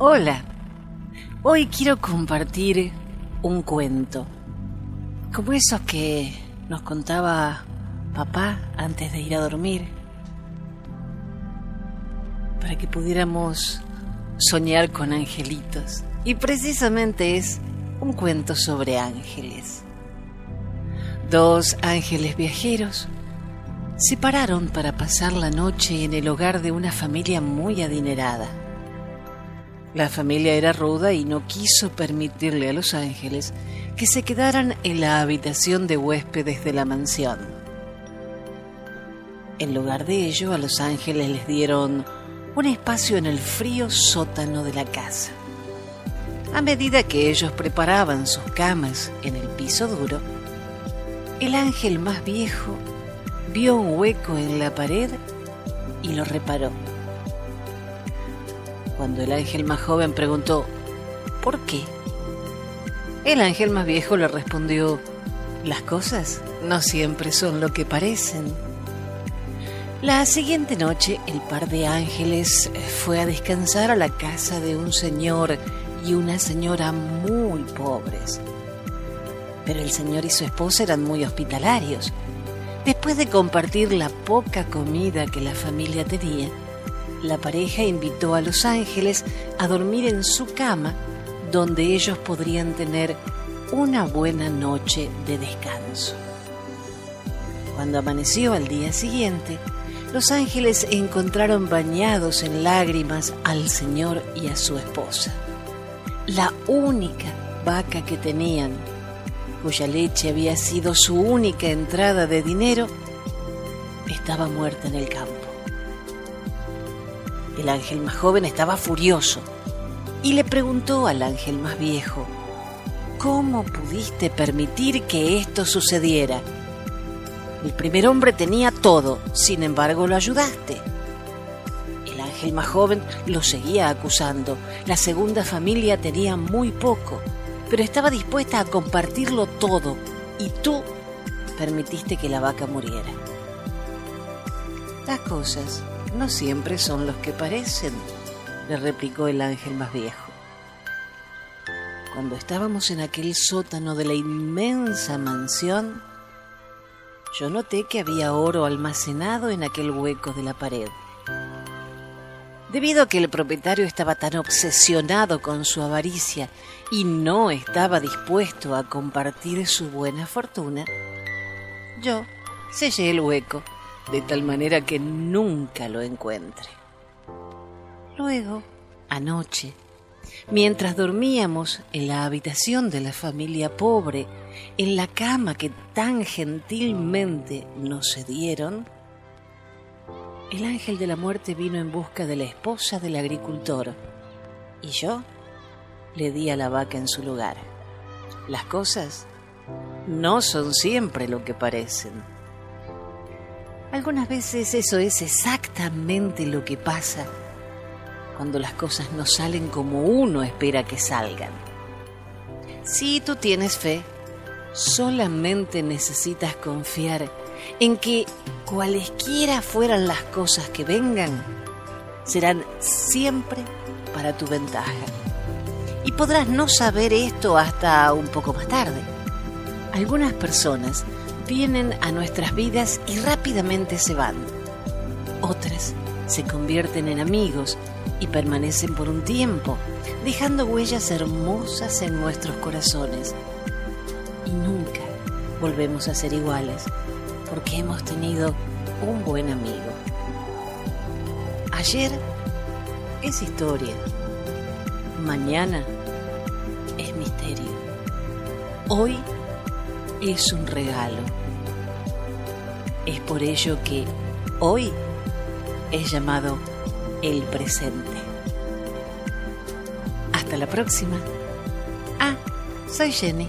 Hola, hoy quiero compartir un cuento, como esos que nos contaba papá antes de ir a dormir, para que pudiéramos soñar con angelitos. Y precisamente es un cuento sobre ángeles. Dos ángeles viajeros se pararon para pasar la noche en el hogar de una familia muy adinerada. La familia era ruda y no quiso permitirle a los ángeles que se quedaran en la habitación de huéspedes de la mansión. En lugar de ello, a los ángeles les dieron un espacio en el frío sótano de la casa. A medida que ellos preparaban sus camas en el piso duro, el ángel más viejo vio un hueco en la pared y lo reparó. Cuando el ángel más joven preguntó, ¿por qué? El ángel más viejo le respondió, las cosas no siempre son lo que parecen. La siguiente noche el par de ángeles fue a descansar a la casa de un señor y una señora muy pobres. Pero el señor y su esposa eran muy hospitalarios. Después de compartir la poca comida que la familia tenía, la pareja invitó a los ángeles a dormir en su cama donde ellos podrían tener una buena noche de descanso. Cuando amaneció al día siguiente, los ángeles encontraron bañados en lágrimas al Señor y a su esposa. La única vaca que tenían, cuya leche había sido su única entrada de dinero, estaba muerta en el campo. El ángel más joven estaba furioso y le preguntó al ángel más viejo, ¿cómo pudiste permitir que esto sucediera? El primer hombre tenía todo, sin embargo lo ayudaste. El ángel más joven lo seguía acusando. La segunda familia tenía muy poco, pero estaba dispuesta a compartirlo todo y tú permitiste que la vaca muriera. Las cosas no siempre son los que parecen, le replicó el ángel más viejo. Cuando estábamos en aquel sótano de la inmensa mansión, yo noté que había oro almacenado en aquel hueco de la pared. Debido a que el propietario estaba tan obsesionado con su avaricia y no estaba dispuesto a compartir su buena fortuna, yo sellé el hueco de tal manera que nunca lo encuentre. Luego, anoche, mientras dormíamos en la habitación de la familia pobre, en la cama que tan gentilmente nos cedieron, el ángel de la muerte vino en busca de la esposa del agricultor y yo le di a la vaca en su lugar. Las cosas no son siempre lo que parecen. Algunas veces eso es exactamente lo que pasa cuando las cosas no salen como uno espera que salgan. Si tú tienes fe, solamente necesitas confiar en que cualesquiera fueran las cosas que vengan, serán siempre para tu ventaja. Y podrás no saber esto hasta un poco más tarde. Algunas personas vienen a nuestras vidas y rápidamente se van. Otras se convierten en amigos y permanecen por un tiempo, dejando huellas hermosas en nuestros corazones. Y nunca volvemos a ser iguales, porque hemos tenido un buen amigo. Ayer es historia, mañana es misterio, hoy es un regalo. Es por ello que hoy es llamado el presente. Hasta la próxima. Ah, soy Jenny.